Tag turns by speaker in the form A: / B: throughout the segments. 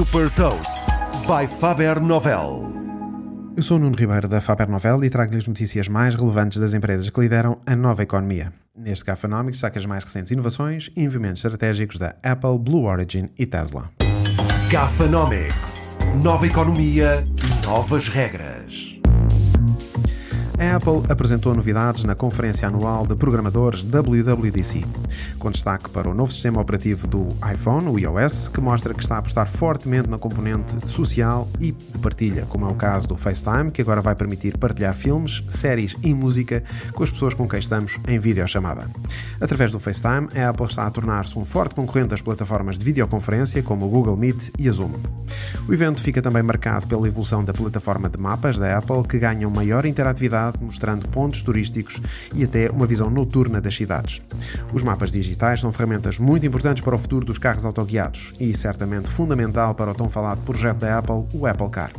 A: Super Toast by Faber Novel.
B: Eu sou o Nuno Ribeiro da Faber Novel e trago-lhe as notícias mais relevantes das empresas que lideram a nova economia. Neste Gafanomics saca as mais recentes inovações e investimentos estratégicos da Apple, Blue Origin e Tesla.
A: Gafanomics. Nova economia, novas regras.
B: A Apple apresentou novidades na conferência anual de programadores WWDC, com destaque para o novo sistema operativo do iPhone, o iOS, que mostra que está a apostar fortemente na componente social e de partilha, como é o caso do FaceTime, que agora vai permitir partilhar filmes, séries e música com as pessoas com quem estamos em videochamada. Através do FaceTime, a Apple está a tornar-se um forte concorrente das plataformas de videoconferência como o Google Meet e a Zoom. O evento fica também marcado pela evolução da plataforma de mapas da Apple, que ganham maior interatividade mostrando pontos turísticos e até uma visão noturna das cidades. Os mapas digitais são ferramentas muito importantes para o futuro dos carros autoguiados e certamente fundamental para o tão falado projeto da Apple, o Apple Car.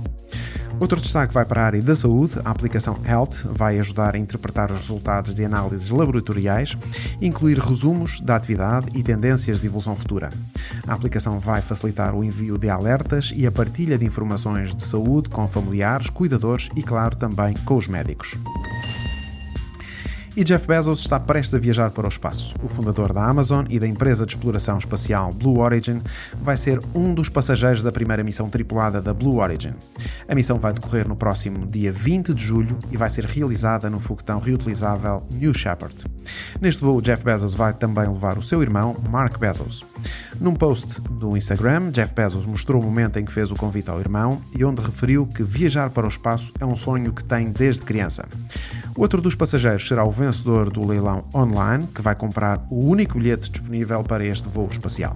B: Outro destaque vai para a área da saúde. A aplicação Health vai ajudar a interpretar os resultados de análises laboratoriais, incluir resumos da atividade e tendências de evolução futura. A aplicação vai facilitar o envio de alertas e a partilha de informações de saúde com familiares, cuidadores e, claro, também com os médicos. E Jeff Bezos está prestes a viajar para o espaço. O fundador da Amazon e da empresa de exploração espacial Blue Origin vai ser um dos passageiros da primeira missão tripulada da Blue Origin. A missão vai decorrer no próximo dia 20 de julho e vai ser realizada no foguetão reutilizável New Shepard. Neste voo, Jeff Bezos vai também levar o seu irmão, Mark Bezos. Num post do Instagram, Jeff Bezos mostrou o momento em que fez o convite ao irmão e onde referiu que viajar para o espaço é um sonho que tem desde criança. Outro dos passageiros será o vencedor do leilão online, que vai comprar o único bilhete disponível para este voo espacial.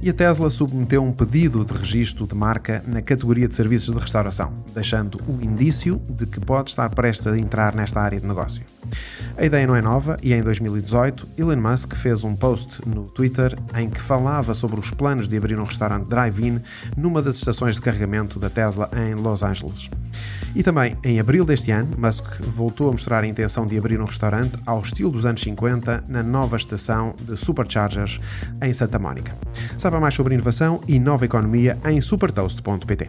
B: E a Tesla submeteu um pedido de registro de marca na categoria de serviços de restauração, deixando o indício de que pode estar prestes a entrar nesta área de negócio. A ideia não é nova e em 2018 Elon Musk fez um post no Twitter em que falava sobre os planos de abrir um restaurante drive-in numa das estações de carregamento da Tesla em Los Angeles. E também, em abril deste ano, Musk voltou a mostrar a intenção de abrir um restaurante ao estilo dos anos 50 na nova estação de Superchargers em Santa Mónica. Saiba mais sobre inovação e nova economia em supertoast.pt.